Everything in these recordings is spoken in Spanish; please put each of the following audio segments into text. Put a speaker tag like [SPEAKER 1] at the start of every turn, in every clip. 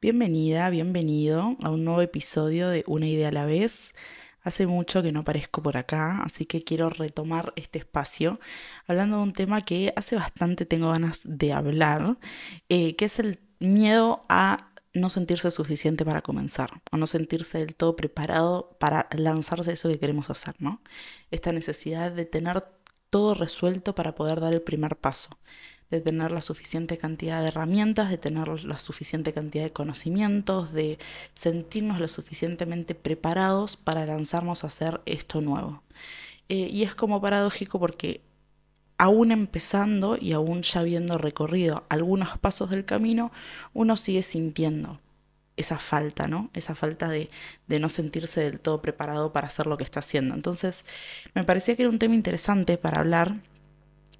[SPEAKER 1] Bienvenida, bienvenido a un nuevo episodio de Una idea a la vez. Hace mucho que no aparezco por acá, así que quiero retomar este espacio hablando de un tema que hace bastante tengo ganas de hablar, eh, que es el miedo a no sentirse suficiente para comenzar o no sentirse del todo preparado para lanzarse a eso que queremos hacer, ¿no? Esta necesidad de tener todo resuelto para poder dar el primer paso de tener la suficiente cantidad de herramientas, de tener la suficiente cantidad de conocimientos, de sentirnos lo suficientemente preparados para lanzarnos a hacer esto nuevo. Eh, y es como paradójico porque aún empezando y aún ya habiendo recorrido algunos pasos del camino, uno sigue sintiendo esa falta, ¿no? Esa falta de, de, no sentirse del todo preparado para hacer lo que está haciendo. Entonces, me parecía que era un tema interesante para hablar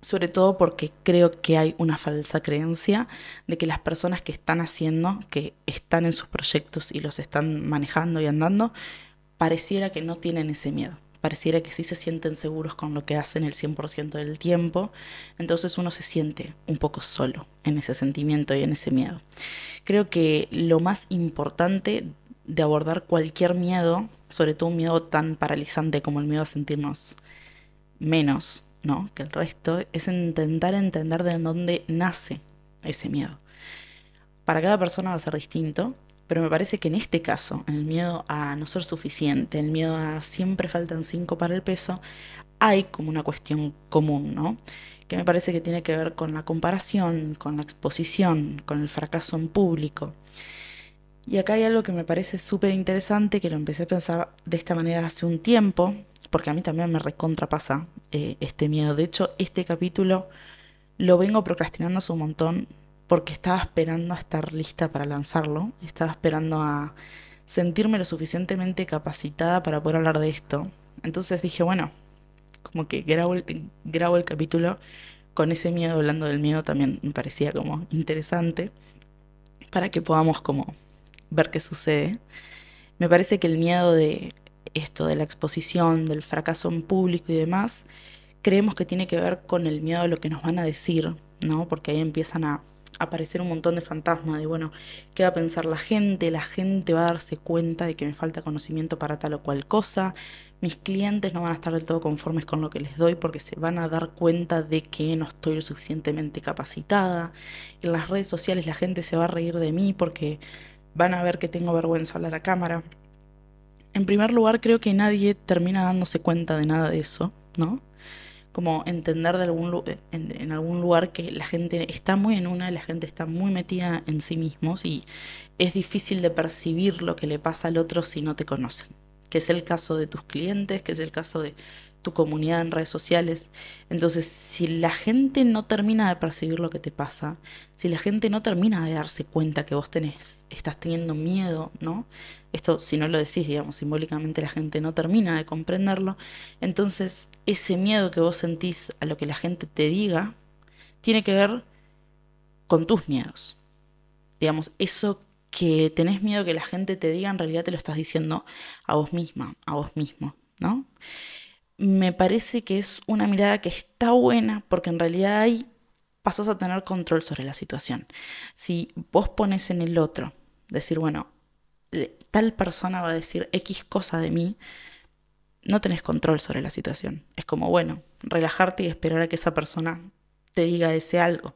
[SPEAKER 1] sobre todo porque creo que hay una falsa creencia de que las personas que están haciendo, que están en sus proyectos y los están manejando y andando, pareciera que no tienen ese miedo. Pareciera que sí se sienten seguros con lo que hacen el 100% del tiempo. Entonces uno se siente un poco solo en ese sentimiento y en ese miedo. Creo que lo más importante de abordar cualquier miedo, sobre todo un miedo tan paralizante como el miedo a sentirnos menos ¿no? que el resto, es intentar entender de dónde nace ese miedo. Para cada persona va a ser distinto, pero me parece que en este caso, el miedo a no ser suficiente, el miedo a siempre faltan cinco para el peso, hay como una cuestión común, ¿no? Que me parece que tiene que ver con la comparación, con la exposición, con el fracaso en público. Y acá hay algo que me parece súper interesante, que lo empecé a pensar de esta manera hace un tiempo, porque a mí también me recontrapasa eh, este miedo. De hecho, este capítulo lo vengo procrastinando hace un montón porque estaba esperando a estar lista para lanzarlo, estaba esperando a sentirme lo suficientemente capacitada para poder hablar de esto. Entonces dije, bueno, como que grabo el, grabo el capítulo con ese miedo, hablando del miedo también me parecía como interesante, para que podamos como ver qué sucede. Me parece que el miedo de esto de la exposición, del fracaso en público y demás, creemos que tiene que ver con el miedo a lo que nos van a decir, ¿no? Porque ahí empiezan a aparecer un montón de fantasmas de, bueno, ¿qué va a pensar la gente? La gente va a darse cuenta de que me falta conocimiento para tal o cual cosa. Mis clientes no van a estar del todo conformes con lo que les doy porque se van a dar cuenta de que no estoy lo suficientemente capacitada. En las redes sociales la gente se va a reír de mí porque van a ver que tengo vergüenza hablar a cámara. En primer lugar, creo que nadie termina dándose cuenta de nada de eso, ¿no? Como entender de algún, en, en, algún lugar que la gente está muy en una, la gente está muy metida en sí mismos y es difícil de percibir lo que le pasa al otro si no te conocen. Que es el caso de tus clientes, que es el caso de tu comunidad en redes sociales. Entonces, si la gente no termina de percibir lo que te pasa, si la gente no termina de darse cuenta que vos tenés, estás teniendo miedo, ¿no? Esto, si no lo decís, digamos, simbólicamente la gente no termina de comprenderlo, entonces ese miedo que vos sentís a lo que la gente te diga, tiene que ver con tus miedos. Digamos, eso que tenés miedo que la gente te diga, en realidad te lo estás diciendo a vos misma, a vos mismo, ¿no? Me parece que es una mirada que está buena porque en realidad ahí pasas a tener control sobre la situación. Si vos pones en el otro, decir, bueno, tal persona va a decir X cosa de mí, no tenés control sobre la situación. Es como, bueno, relajarte y esperar a que esa persona te diga ese algo.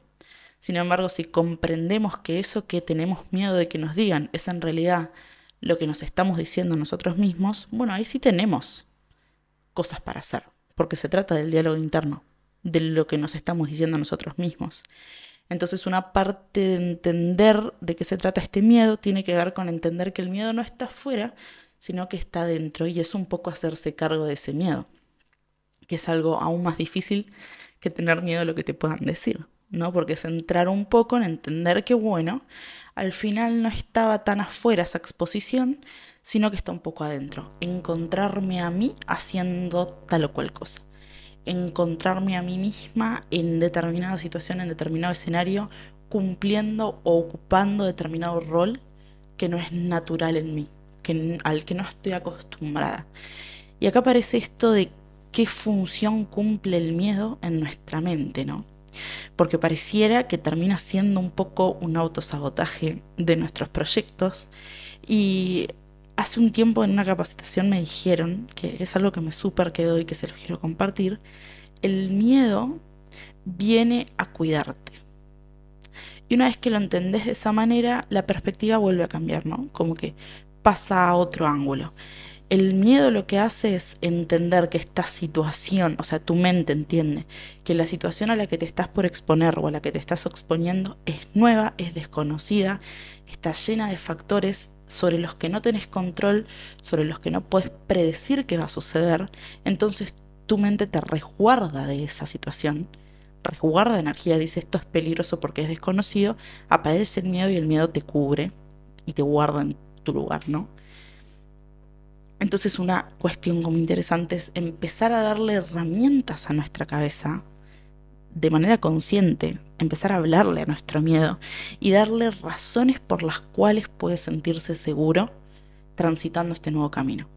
[SPEAKER 1] Sin embargo, si comprendemos que eso que tenemos miedo de que nos digan es en realidad lo que nos estamos diciendo nosotros mismos, bueno, ahí sí tenemos cosas para hacer, porque se trata del diálogo interno, de lo que nos estamos diciendo nosotros mismos. Entonces una parte de entender de qué se trata este miedo tiene que ver con entender que el miedo no está afuera, sino que está dentro y es un poco hacerse cargo de ese miedo, que es algo aún más difícil que tener miedo a lo que te puedan decir, ¿no? Porque es entrar un poco en entender que, bueno, al final no estaba tan afuera esa exposición, sino que está un poco adentro. Encontrarme a mí haciendo tal o cual cosa. Encontrarme a mí misma en determinada situación, en determinado escenario, cumpliendo o ocupando determinado rol que no es natural en mí, que, al que no estoy acostumbrada. Y acá aparece esto de qué función cumple el miedo en nuestra mente, ¿no? Porque pareciera que termina siendo un poco un autosabotaje de nuestros proyectos. Y hace un tiempo en una capacitación me dijeron, que es algo que me súper quedó y que se lo quiero compartir, el miedo viene a cuidarte. Y una vez que lo entendés de esa manera, la perspectiva vuelve a cambiar, ¿no? Como que pasa a otro ángulo. El miedo lo que hace es entender que esta situación, o sea, tu mente entiende que la situación a la que te estás por exponer o a la que te estás exponiendo es nueva, es desconocida, está llena de factores sobre los que no tenés control, sobre los que no puedes predecir qué va a suceder. Entonces tu mente te resguarda de esa situación, resguarda energía, dice esto es peligroso porque es desconocido, aparece el miedo y el miedo te cubre y te guarda en tu lugar, ¿no? Entonces una cuestión como interesante es empezar a darle herramientas a nuestra cabeza de manera consciente, empezar a hablarle a nuestro miedo y darle razones por las cuales puede sentirse seguro transitando este nuevo camino.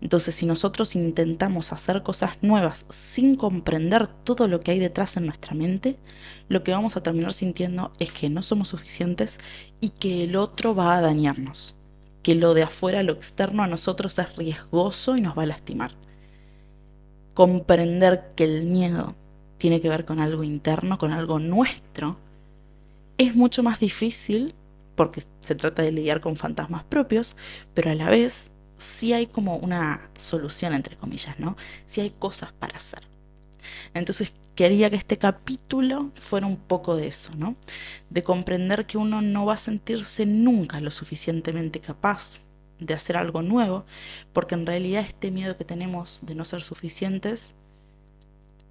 [SPEAKER 1] Entonces, si nosotros intentamos hacer cosas nuevas sin comprender todo lo que hay detrás en nuestra mente, lo que vamos a terminar sintiendo es que no somos suficientes y que el otro va a dañarnos que lo de afuera, lo externo a nosotros es riesgoso y nos va a lastimar. Comprender que el miedo tiene que ver con algo interno, con algo nuestro, es mucho más difícil porque se trata de lidiar con fantasmas propios, pero a la vez sí hay como una solución, entre comillas, ¿no? Sí hay cosas para hacer. Entonces, quería que este capítulo fuera un poco de eso, ¿no? De comprender que uno no va a sentirse nunca lo suficientemente capaz de hacer algo nuevo, porque en realidad este miedo que tenemos de no ser suficientes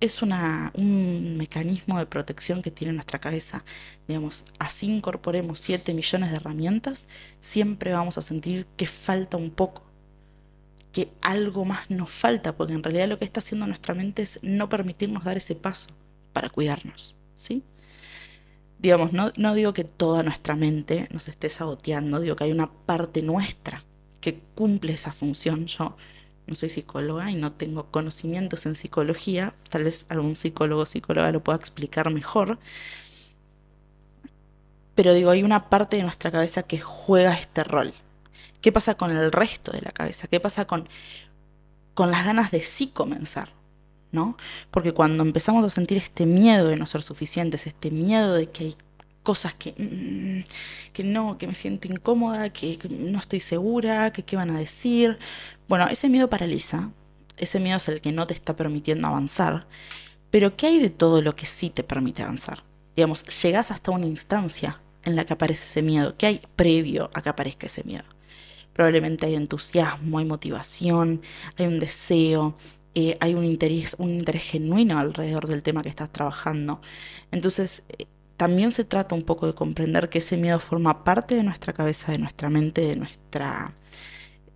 [SPEAKER 1] es una, un mecanismo de protección que tiene nuestra cabeza. Digamos, así incorporemos 7 millones de herramientas, siempre vamos a sentir que falta un poco que algo más nos falta, porque en realidad lo que está haciendo nuestra mente es no permitirnos dar ese paso para cuidarnos, ¿sí? Digamos, no, no digo que toda nuestra mente nos esté saboteando, digo que hay una parte nuestra que cumple esa función. Yo no soy psicóloga y no tengo conocimientos en psicología, tal vez algún psicólogo o psicóloga lo pueda explicar mejor, pero digo, hay una parte de nuestra cabeza que juega este rol, ¿Qué pasa con el resto de la cabeza? ¿Qué pasa con, con las ganas de sí comenzar? ¿No? Porque cuando empezamos a sentir este miedo de no ser suficientes, este miedo de que hay cosas que, mm, que no, que me siento incómoda, que no estoy segura, que qué van a decir. Bueno, ese miedo paraliza, ese miedo es el que no te está permitiendo avanzar, pero ¿qué hay de todo lo que sí te permite avanzar? Digamos, llegas hasta una instancia en la que aparece ese miedo, ¿qué hay previo a que aparezca ese miedo? Probablemente hay entusiasmo, hay motivación, hay un deseo, eh, hay un interés, un interés genuino alrededor del tema que estás trabajando. Entonces, eh, también se trata un poco de comprender que ese miedo forma parte de nuestra cabeza, de nuestra mente, de nuestra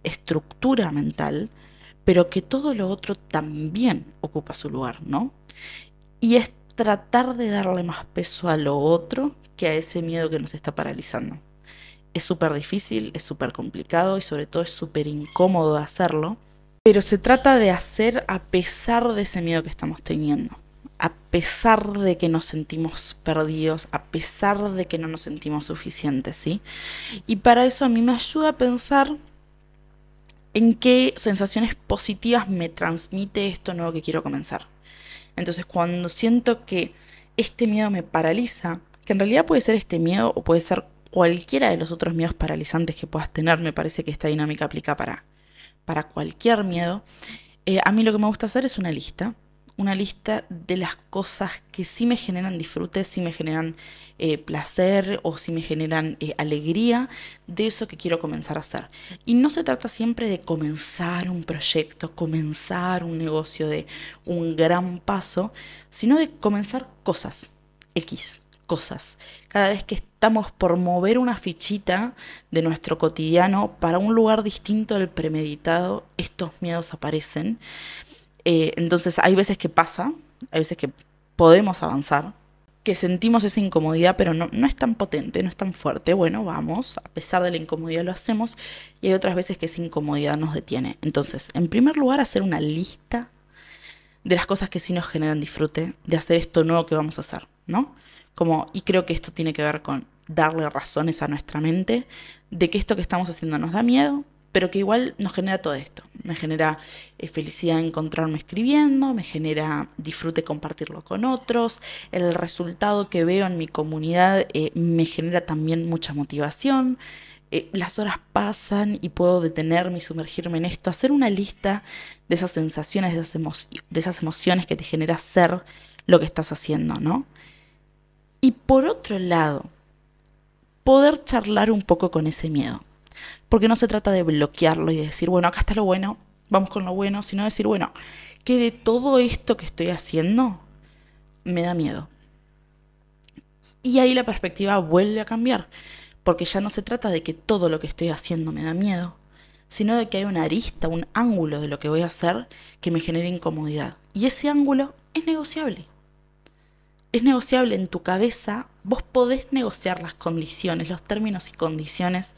[SPEAKER 1] estructura mental, pero que todo lo otro también ocupa su lugar, ¿no? Y es tratar de darle más peso a lo otro que a ese miedo que nos está paralizando es súper difícil, es súper complicado y sobre todo es súper incómodo de hacerlo. Pero se trata de hacer a pesar de ese miedo que estamos teniendo, a pesar de que nos sentimos perdidos, a pesar de que no nos sentimos suficientes, ¿sí? Y para eso a mí me ayuda a pensar en qué sensaciones positivas me transmite esto nuevo que quiero comenzar. Entonces cuando siento que este miedo me paraliza, que en realidad puede ser este miedo o puede ser cualquiera de los otros miedos paralizantes que puedas tener, me parece que esta dinámica aplica para, para cualquier miedo. Eh, a mí lo que me gusta hacer es una lista, una lista de las cosas que sí me generan disfrute, sí me generan eh, placer o sí me generan eh, alegría de eso que quiero comenzar a hacer. Y no se trata siempre de comenzar un proyecto, comenzar un negocio de un gran paso, sino de comenzar cosas X cosas. Cada vez que estamos por mover una fichita de nuestro cotidiano para un lugar distinto del premeditado, estos miedos aparecen. Eh, entonces hay veces que pasa, hay veces que podemos avanzar, que sentimos esa incomodidad, pero no, no es tan potente, no es tan fuerte. Bueno, vamos, a pesar de la incomodidad lo hacemos, y hay otras veces que esa incomodidad nos detiene. Entonces, en primer lugar, hacer una lista de las cosas que sí nos generan disfrute, de hacer esto nuevo que vamos a hacer. ¿no? Como, y creo que esto tiene que ver con darle razones a nuestra mente de que esto que estamos haciendo nos da miedo, pero que igual nos genera todo esto. Me genera eh, felicidad encontrarme escribiendo, me genera disfrute compartirlo con otros, el resultado que veo en mi comunidad eh, me genera también mucha motivación. Eh, las horas pasan y puedo detenerme y sumergirme en esto, hacer una lista de esas sensaciones, de esas, de esas emociones que te genera ser lo que estás haciendo, ¿no? Y por otro lado, poder charlar un poco con ese miedo. Porque no se trata de bloquearlo y decir, bueno, acá está lo bueno, vamos con lo bueno, sino decir, bueno, que de todo esto que estoy haciendo me da miedo. Y ahí la perspectiva vuelve a cambiar, porque ya no se trata de que todo lo que estoy haciendo me da miedo, sino de que hay una arista, un ángulo de lo que voy a hacer que me genere incomodidad. Y ese ángulo es negociable es negociable en tu cabeza, vos podés negociar las condiciones, los términos y condiciones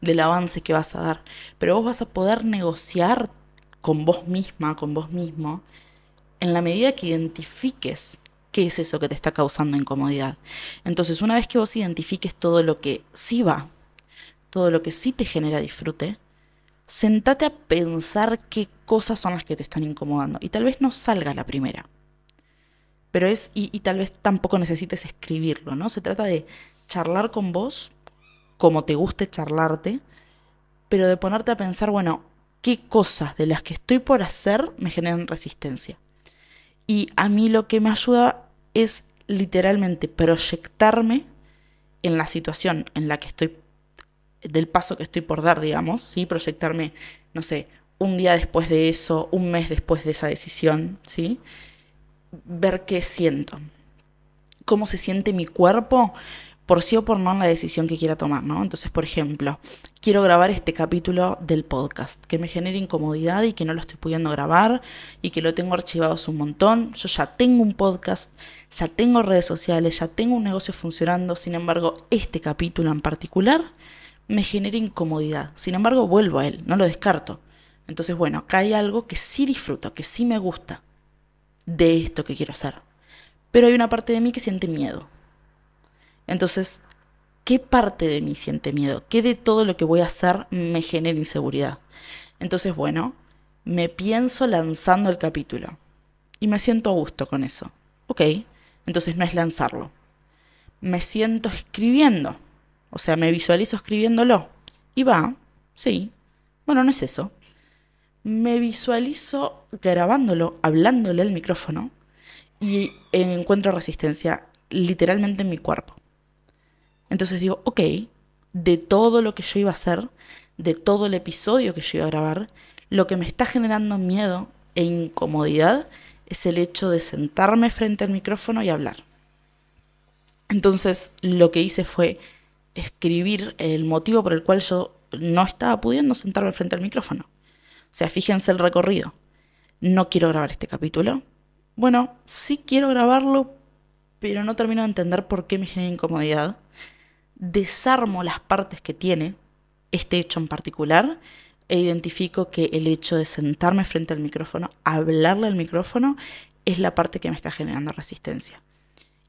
[SPEAKER 1] del avance que vas a dar, pero vos vas a poder negociar con vos misma, con vos mismo, en la medida que identifiques qué es eso que te está causando incomodidad. Entonces, una vez que vos identifiques todo lo que sí va, todo lo que sí te genera disfrute, sentate a pensar qué cosas son las que te están incomodando. Y tal vez no salga la primera pero es, y, tal vez tampoco necesites escribirlo, ¿no? Se trata de charlar con vos, como te guste charlarte, pero de ponerte a pensar, bueno, ¿qué cosas de las que estoy por hacer me generan resistencia? Y a mí lo que me ayuda es literalmente proyectarme en la situación en la que estoy, del paso que estoy por dar, digamos, ¿sí? Proyectarme, no sé, un día después de eso, un mes después de esa decisión, ¿sí? Ver qué siento, cómo se siente mi cuerpo por sí o por no en la decisión que quiera tomar, ¿no? Entonces, por ejemplo, quiero grabar este capítulo del podcast que me genera incomodidad y que no lo estoy pudiendo grabar y que lo tengo archivado un montón. Yo ya tengo un podcast, ya tengo redes sociales, ya tengo un negocio funcionando, sin embargo, este capítulo en particular me genera incomodidad. Sin embargo, vuelvo a él, no lo descarto. Entonces, bueno, acá hay algo que sí disfruto, que sí me gusta de esto que quiero hacer. Pero hay una parte de mí que siente miedo. Entonces, ¿qué parte de mí siente miedo? ¿Qué de todo lo que voy a hacer me genera inseguridad? Entonces, bueno, me pienso lanzando el capítulo. Y me siento a gusto con eso. Ok, entonces no es lanzarlo. Me siento escribiendo. O sea, me visualizo escribiéndolo. Y va, sí. Bueno, no es eso me visualizo grabándolo, hablándole al micrófono y encuentro resistencia literalmente en mi cuerpo. Entonces digo, ok, de todo lo que yo iba a hacer, de todo el episodio que yo iba a grabar, lo que me está generando miedo e incomodidad es el hecho de sentarme frente al micrófono y hablar. Entonces lo que hice fue escribir el motivo por el cual yo no estaba pudiendo sentarme frente al micrófono. O sea, fíjense el recorrido. No quiero grabar este capítulo. Bueno, sí quiero grabarlo, pero no termino de entender por qué me genera incomodidad. Desarmo las partes que tiene este hecho en particular e identifico que el hecho de sentarme frente al micrófono, hablarle al micrófono, es la parte que me está generando resistencia.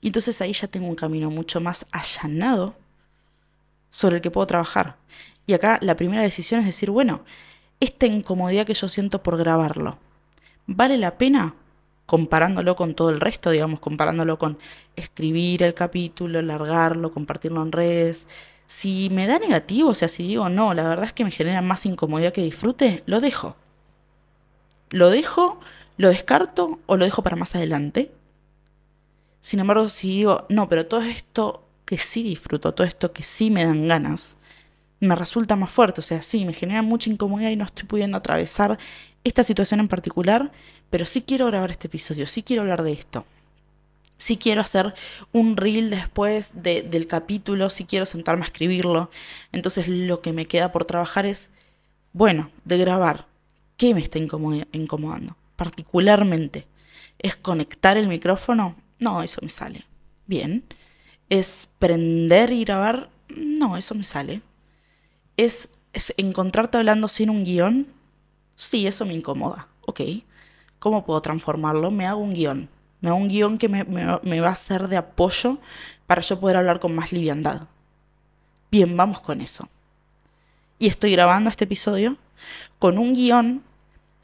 [SPEAKER 1] Y entonces ahí ya tengo un camino mucho más allanado sobre el que puedo trabajar. Y acá la primera decisión es decir, bueno, esta incomodidad que yo siento por grabarlo, ¿vale la pena? Comparándolo con todo el resto, digamos, comparándolo con escribir el capítulo, largarlo, compartirlo en redes. Si me da negativo, o sea, si digo no, la verdad es que me genera más incomodidad que disfrute, lo dejo. Lo dejo, lo descarto o lo dejo para más adelante. Sin embargo, si digo, no, pero todo esto que sí disfruto, todo esto que sí me dan ganas, me resulta más fuerte. O sea, sí, me genera mucha incomodidad y no estoy pudiendo atravesar esta situación en particular, pero sí quiero grabar este episodio, sí quiero hablar de esto. Sí quiero hacer un reel después del capítulo, sí quiero sentarme a escribirlo. Entonces lo que me queda por trabajar es, bueno, de grabar. ¿Qué me está incomodando? Particularmente. ¿Es conectar el micrófono? No, eso me sale. Bien. ¿Es prender y grabar? No, eso me sale. ¿Es, encontrarte hablando sin un guion? Sí, eso me incomoda. Ok. ¿Cómo puedo transformarlo? Me hago un guion. Me da un guion que me, me va a ser de apoyo para yo poder hablar con más liviandad. Bien, vamos con eso. Y estoy grabando este episodio con un guion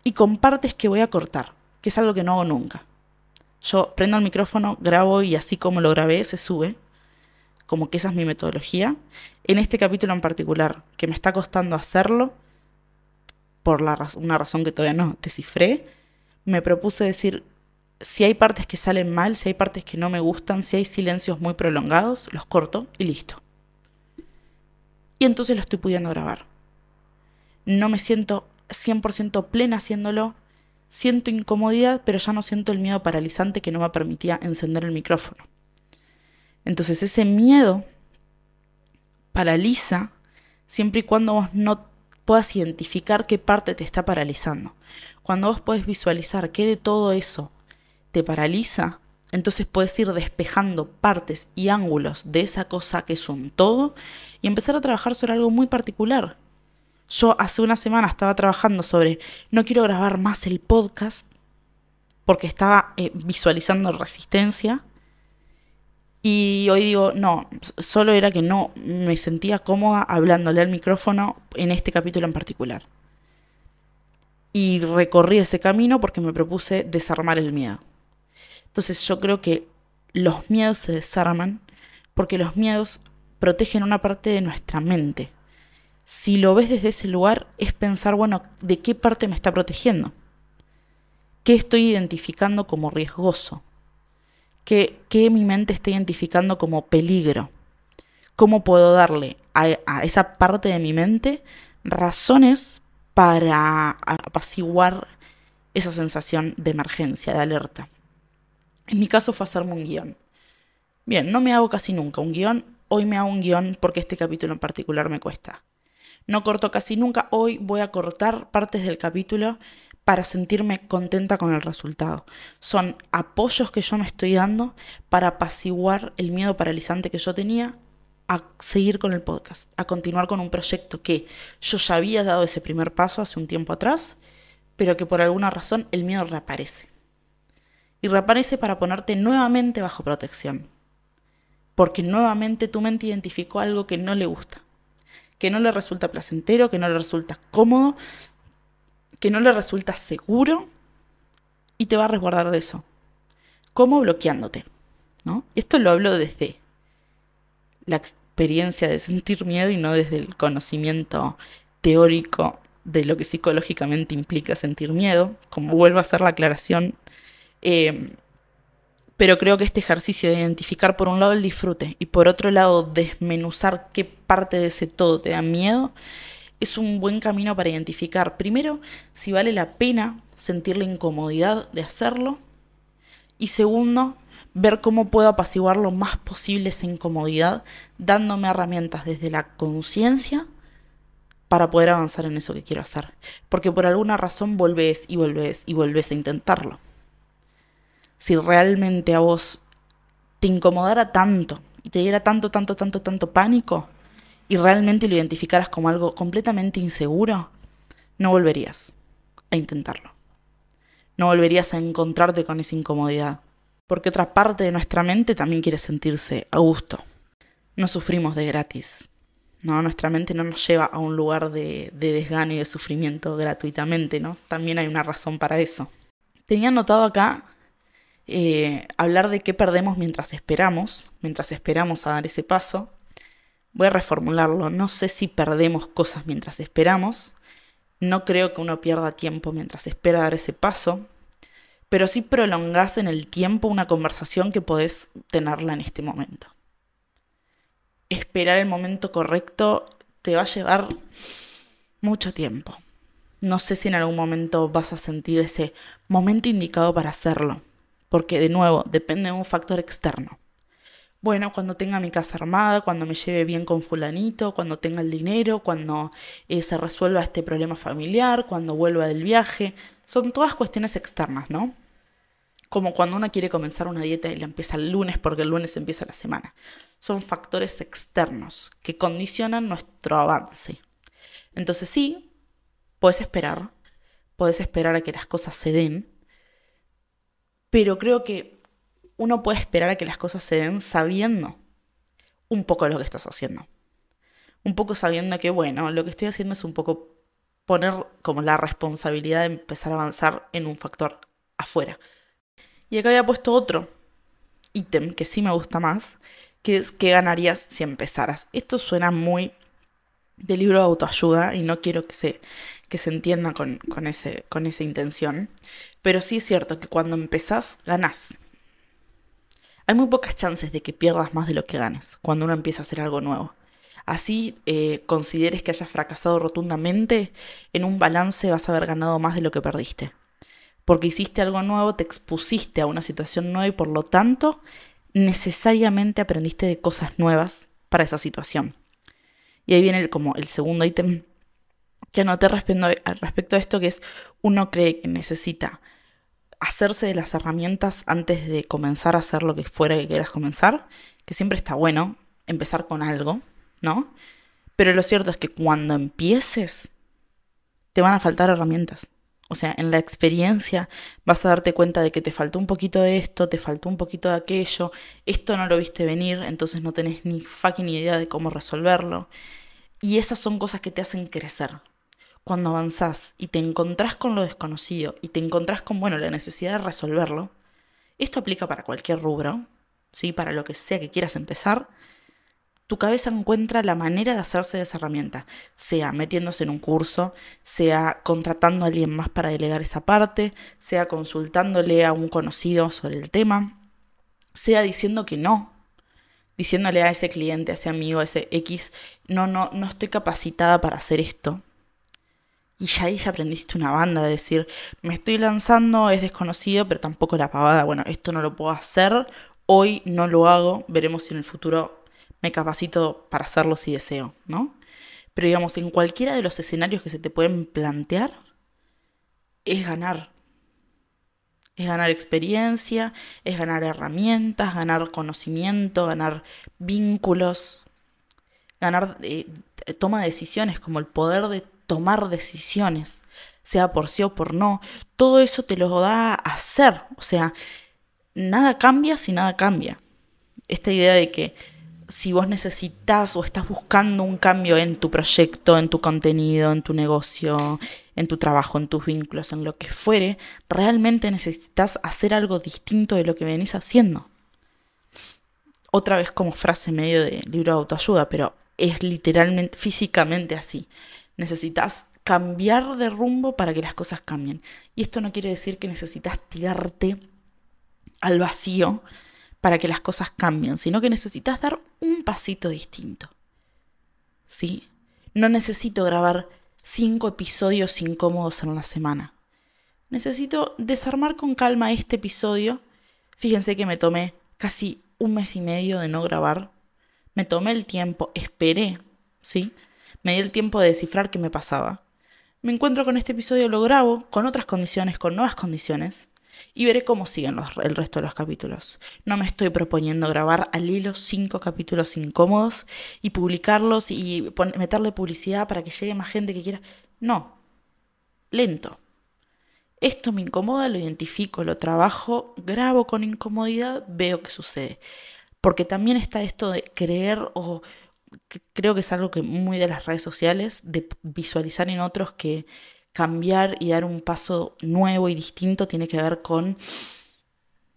[SPEAKER 1] y con partes que voy a cortar, que es algo que no hago nunca. Yo prendo el micrófono, grabo y así como lo grabé se sube, como que esa es mi metodología. En este capítulo en particular, que me está costando hacerlo, por una razón que todavía no descifré, me propuse decir, si hay partes que salen mal, si hay partes que no me gustan, si hay silencios muy prolongados, los corto y listo. Y entonces lo estoy pudiendo grabar. No me siento 100% plena haciéndolo. Siento incomodidad, pero ya no siento el miedo paralizante que no me permitía encender el micrófono. Entonces ese miedo paraliza siempre y cuando vos no puedas identificar qué parte te está paralizando. Cuando vos podés visualizar qué de todo eso te paraliza, entonces puedes ir despejando partes y ángulos de esa cosa que es un todo y empezar a trabajar sobre algo muy particular. Yo hace una semana estaba trabajando sobre no quiero grabar más el podcast porque estaba eh, visualizando resistencia y hoy digo, no, solo era que no me sentía cómoda hablándole al micrófono en este capítulo en particular. Y recorrí ese camino porque me propuse desarmar el miedo. Entonces yo creo que los miedos se desarman porque los miedos protegen una parte de nuestra mente. Si lo ves desde ese lugar, es pensar, bueno, ¿de qué parte me está protegiendo? ¿Qué estoy identificando como riesgoso? ¿Qué, qué mi mente está identificando como peligro? ¿Cómo puedo darle a, a esa parte de mi mente razones para apaciguar esa sensación de emergencia, de alerta? En mi caso fue hacerme un guion. Bien, no me hago casi nunca un guion, hoy me hago un guion porque este capítulo en particular me cuesta. No corto casi nunca, hoy voy a cortar partes del capítulo para sentirme contenta con el resultado. Son apoyos que yo me estoy dando para apaciguar el miedo paralizante que yo tenía a seguir con el podcast, a continuar con un proyecto que yo ya había dado ese primer paso hace un tiempo atrás, pero que por alguna razón el miedo reaparece y reaparece para ponerte nuevamente bajo protección. Porque nuevamente tu mente identificó algo que no le gusta, que no le resulta placentero, que no le resulta cómodo, que no le resulta seguro y te va a resguardar de eso. ¿Cómo? Bloqueándote. ¿no? Esto lo hablo desde la experiencia de sentir miedo y no desde el conocimiento teórico de lo que psicológicamente implica sentir miedo. Como vuelvo a hacer la aclaración Em, pero creo que este ejercicio de identificar por un lado el disfrute y por otro lado desmenuzar qué parte de ese todo te da miedo, es un buen camino para identificar, primero, si vale la pena sentir la incomodidad de hacerlo y segundo, ver cómo puedo apaciguar lo más posible esa incomodidad dándome herramientas desde la conciencia para poder avanzar en eso que quiero hacer. Porque por alguna razón volvés y volvés y volvés a intentarlo si realmente a vos te incomodara tanto y te diera tanto, tanto, tanto, tanto pánico y realmente lo identificaras como algo completamente inseguro, no volverías a intentarlo. No volverías a encontrarte con esa incomodidad. Porque otra parte de nuestra mente también quiere sentirse a gusto. No sufrimos de gratis. ¿no? Nuestra mente no nos lleva a un lugar de, de desgano y de sufrimiento gratuitamente, ¿no? También hay una razón para eso. Tenía notado acá eh, hablar de qué perdemos mientras esperamos, mientras esperamos a dar ese paso. Voy a reformularlo, no sé si perdemos cosas mientras esperamos, no creo que uno pierda tiempo mientras espera dar ese paso, pero sí prolongás en el tiempo una conversación que podés tenerla en este momento. Esperar el momento correcto te va a llevar mucho tiempo. No sé si en algún momento vas a sentir ese momento indicado para hacerlo porque de nuevo depende de un factor externo. Bueno, cuando tenga mi casa armada, cuando me lleve bien con fulanito, cuando tenga el dinero, cuando eh, se resuelva este problema familiar, cuando vuelva del viaje, son todas cuestiones externas, ¿no? Como cuando uno quiere comenzar una dieta y la empieza el lunes porque el lunes empieza la semana. Son factores externos que condicionan nuestro avance. Entonces sí, puedes esperar, puedes esperar a que las cosas se den, pero creo que uno puede esperar a que las cosas se den sabiendo un poco lo que estás haciendo. Un poco sabiendo que, bueno, lo que estoy haciendo es un poco poner como la responsabilidad de empezar a avanzar en un factor afuera. Y acá había puesto otro ítem que sí me gusta más, que es qué ganarías si empezaras. Esto suena muy de libro de autoayuda y no quiero que se, que se entienda con, con, ese, con esa intención, pero sí es cierto que cuando empezás, ganás. Hay muy pocas chances de que pierdas más de lo que ganes cuando uno empieza a hacer algo nuevo. Así eh, consideres que hayas fracasado rotundamente, en un balance vas a haber ganado más de lo que perdiste. Porque hiciste algo nuevo, te expusiste a una situación nueva y por lo tanto necesariamente aprendiste de cosas nuevas para esa situación. Y ahí viene el, como el segundo ítem que anoté respecto, respecto a esto, que es uno cree que necesita hacerse de las herramientas antes de comenzar a hacer lo que fuera que quieras comenzar, que siempre está bueno empezar con algo, ¿no? Pero lo cierto es que cuando empieces, te van a faltar herramientas. O sea, en la experiencia vas a darte cuenta de que te faltó un poquito de esto, te faltó un poquito de aquello, esto no lo viste venir, entonces no tenés ni fucking idea de cómo resolverlo. Y esas son cosas que te hacen crecer. Cuando avanzás y te encontrás con lo desconocido y te encontrás con, bueno, la necesidad de resolverlo, esto aplica para cualquier rubro, ¿sí? Para lo que sea que quieras empezar, tu cabeza encuentra la manera de hacerse de esa herramienta, sea metiéndose en un curso, sea contratando a alguien más para delegar esa parte, sea consultándole a un conocido sobre el tema, sea diciendo que no, diciéndole a ese cliente, a ese amigo, a ese X, no, no, no estoy capacitada para hacer esto. Y ya ahí ya aprendiste una banda de decir, me estoy lanzando, es desconocido, pero tampoco la pavada, bueno, esto no lo puedo hacer, hoy no lo hago, veremos si en el futuro me capacito para hacerlo si deseo, ¿no? Pero digamos, en cualquiera de los escenarios que se te pueden plantear, es ganar. Es ganar experiencia, es ganar herramientas, ganar conocimiento, ganar vínculos, ganar eh, toma de decisiones, como el poder de tomar decisiones, sea por sí o por no. Todo eso te lo da a hacer. O sea, nada cambia si nada cambia. Esta idea de que si vos necesitas o estás buscando un cambio en tu proyecto, en tu contenido, en tu negocio, en tu trabajo, en tus vínculos, en lo que fuere, realmente necesitas hacer algo distinto de lo que venís haciendo. Otra vez como frase medio de libro de autoayuda, pero es literalmente, físicamente así. Necesitas cambiar de rumbo para que las cosas cambien. Y esto no quiere decir que necesitas tirarte al vacío para que las cosas cambien, sino que necesitas dar un pasito distinto. ¿Sí? No necesito grabar cinco episodios incómodos en una semana. Necesito desarmar con calma este episodio. Fíjense que me tomé casi un mes y medio de no grabar. Me tomé el tiempo, esperé, ¿sí? Me di el tiempo de descifrar qué me pasaba. Me encuentro con este episodio, lo grabo con otras condiciones, con nuevas condiciones y veré cómo siguen los, el resto de los capítulos. No me estoy proponiendo grabar al hilo cinco capítulos incómodos y publicarlos y meterle publicidad para que llegue más gente que quiera. No, lento. Esto me incomoda, lo identifico, lo trabajo, grabo con incomodidad, veo qué sucede. Porque también está esto de creer o creo que es algo que muy de las redes sociales, de visualizar en otros que cambiar y dar un paso nuevo y distinto tiene que ver con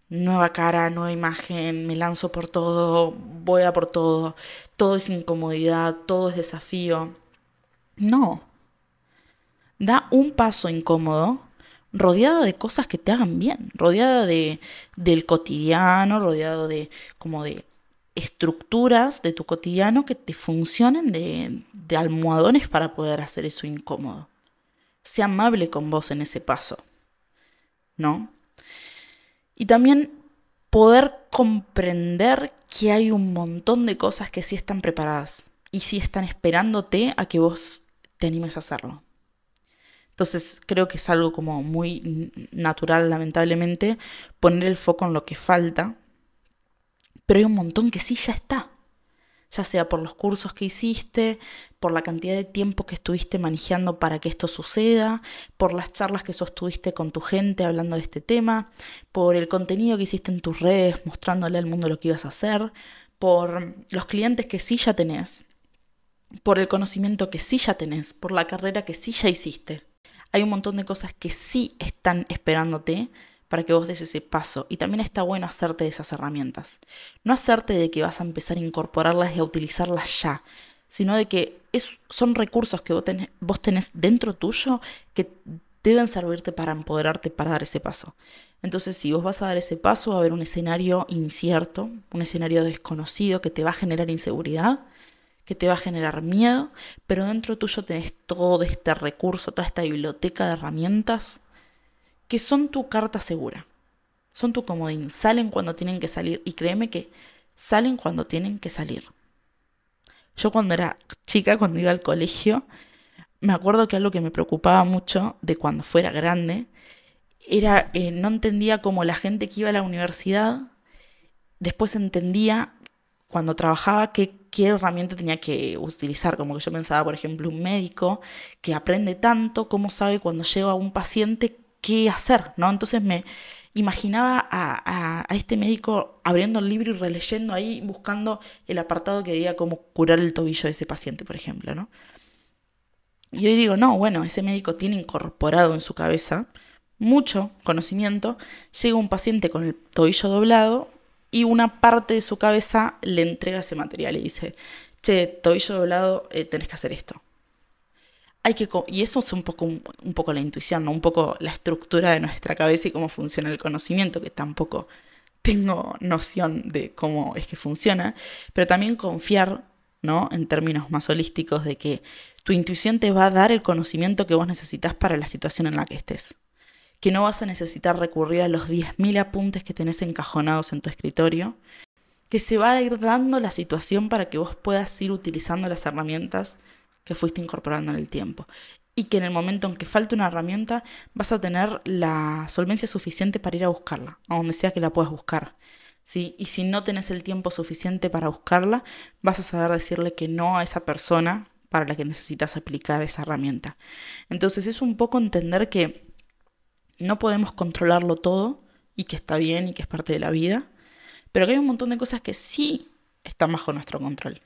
[SPEAKER 1] nueva cara, nueva imagen, me lanzo por todo, voy a por todo, todo es incomodidad, todo es desafío. No. Da un paso incómodo rodeada de cosas que te hagan bien, rodeada de del cotidiano, rodeado de como de estructuras de tu cotidiano que te funcionen de, almohadones para poder hacer eso incómodo sea amable con vos en ese paso, ¿no? Y también poder comprender que hay un montón de cosas que sí están preparadas y sí están esperándote a que vos te animes a hacerlo. Entonces creo que es algo como muy natural, lamentablemente, poner el foco en lo que falta, pero hay un montón que sí ya está. ya sea por los cursos que hiciste, por la cantidad de tiempo que estuviste manejando para que esto suceda, por las charlas que sostuviste con tu gente hablando de este tema, por el contenido que hiciste en tus redes mostrándole al mundo lo que ibas a hacer, por los clientes que sí ya tenés, por el conocimiento que sí ya tenés, por la carrera que sí ya hiciste. Hay un montón de cosas que sí están esperándote para que vos des ese paso. Y también está bueno hacerte de esas herramientas. No hacerte de que vas a empezar a incorporarlas y a utilizarlas ya, sino de que es, son recursos que vos tenés, vos tenés dentro tuyo que deben servirte para empoderarte para dar ese paso. Entonces, si vos vas a dar ese paso, va a haber un escenario incierto, un escenario desconocido que te va a generar inseguridad, que te va a generar miedo, pero dentro tuyo tenés todo este recurso, toda esta biblioteca de herramientas que son tu carta segura. Son tu comodín. Salen cuando tienen que salir y créeme que salen cuando tienen que salir. Yo cuando era chica, cuando iba al colegio, me acuerdo que algo que me preocupaba mucho de cuando fuera grande era, eh, no entendía cómo la gente que iba a la universidad después entendía cuando trabajaba qué, qué herramienta tenía que utilizar. Como que yo pensaba, por ejemplo, un médico que aprende tanto, cómo sabe cuando llega a un paciente qué hacer, ¿no? Entonces me imaginaba a, este médico abriendo el libro y releyendo ahí, buscando el apartado que diga cómo curar el tobillo de ese paciente, por ejemplo, ¿no? Y hoy digo, no, bueno, ese médico tiene incorporado en su cabeza mucho conocimiento, llega un paciente con el tobillo doblado y una parte de su cabeza le entrega ese material y dice, che, tobillo doblado, eh, tenés que hacer esto. Hay que, y eso es un poco, un, poco la intuición, ¿no? un poco la estructura de nuestra cabeza y cómo funciona el conocimiento, que tampoco tengo noción de cómo es que funciona, pero también confiar, ¿no? En términos más holísticos, de que tu intuición te va a dar el conocimiento que vos necesitas para la situación en la que estés que no vas a necesitar recurrir a los 10.000 apuntes que tenés encajonados en tu escritorio, que se va a ir dando la situación para que vos puedas ir utilizando las herramientas que fuiste incorporando en el tiempo. Y que en el momento en que falte una herramienta vas a tener la solvencia suficiente para ir a buscarla, a donde sea que la puedas buscar. ¿sí? Y si no tenés el tiempo suficiente para buscarla, vas a saber decirle que no a esa persona para la que necesitas aplicar esa herramienta. Entonces es un poco entender que no podemos controlarlo todo y que está bien y que es parte de la vida, pero que hay un montón de cosas que sí están bajo nuestro control,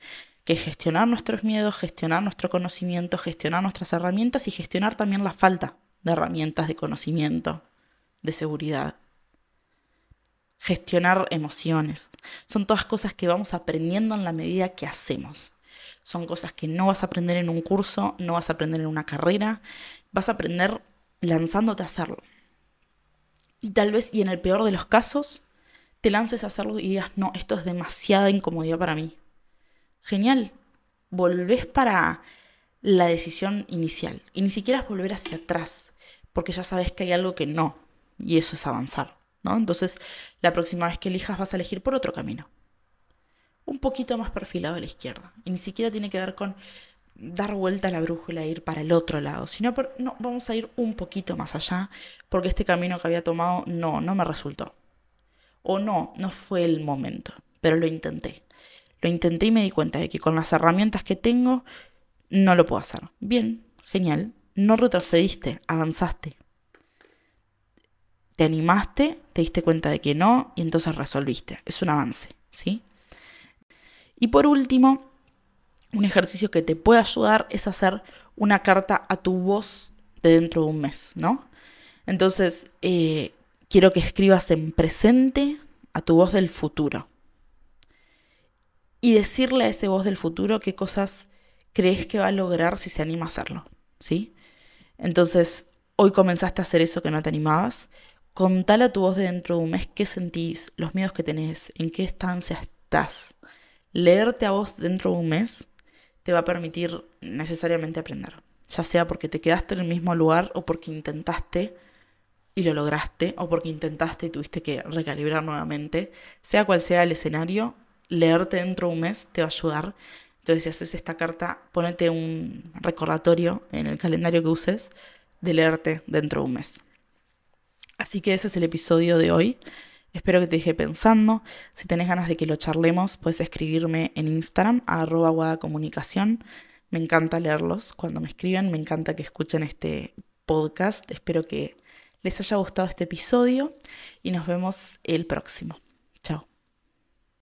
[SPEAKER 1] que es gestionar nuestros miedos, gestionar nuestro conocimiento, gestionar nuestras herramientas y gestionar también la falta de herramientas de conocimiento, de seguridad. Gestionar emociones. Son todas cosas que vamos aprendiendo en la medida que hacemos. Son cosas que no vas a aprender en un curso, no vas a aprender en una carrera, vas a aprender lanzándote a hacerlo. Y tal vez, y en el peor de los casos, te lances a hacerlo y digas, no, esto es demasiada incomodidad para mí. Genial. Volvés para la decisión inicial. Y ni siquiera es volver hacia atrás, porque ya sabes que hay algo que no. Y eso es avanzar. ¿no? Entonces, la próxima vez que elijas vas a elegir por otro camino. Un poquito más perfilado a la izquierda. Y ni siquiera tiene que ver con dar vuelta a la brújula e ir para el otro lado, sino por, no, vamos a ir un poquito más allá, porque este camino que había tomado no, no me resultó. O no, no fue el momento, pero lo intenté. Lo intenté y me di cuenta de que con las herramientas que tengo no lo puedo hacer. Bien, genial. No retrocediste, avanzaste. Te animaste, te diste cuenta de que no y entonces resolviste. Es un avance, ¿sí? Y por último, un ejercicio que te puede ayudar es hacer una carta a tu voz de dentro de un mes, ¿no? Entonces, eh, quiero que escribas en presente a tu voz del futuro. Y decirle a ese voz del futuro qué cosas crees que va a lograr si se anima a hacerlo, ¿sí? Entonces, hoy comenzaste a hacer eso que no te animabas. Contale a tu voz de dentro de un mes qué sentís, los miedos que tenés, en qué estancia estás. Leerte a vos dentro de un mes te va a permitir necesariamente aprender. Ya sea porque te quedaste en el mismo lugar o porque intentaste y lo lograste, o porque intentaste y tuviste que recalibrar nuevamente. Sea cual sea el escenario, leerte dentro de un mes te va a ayudar. Entonces, si haces esta carta, ponete un recordatorio en el calendario que uses de leerte dentro de un mes. Así que ese es el episodio de hoy. Espero que te deje pensando. Si tenés ganas de que lo charlemos, puedes escribirme en Instagram a arroba comunicación. Me encanta leerlos cuando me escriben, me encanta que escuchen este podcast. Espero que les haya gustado este episodio y nos vemos el próximo.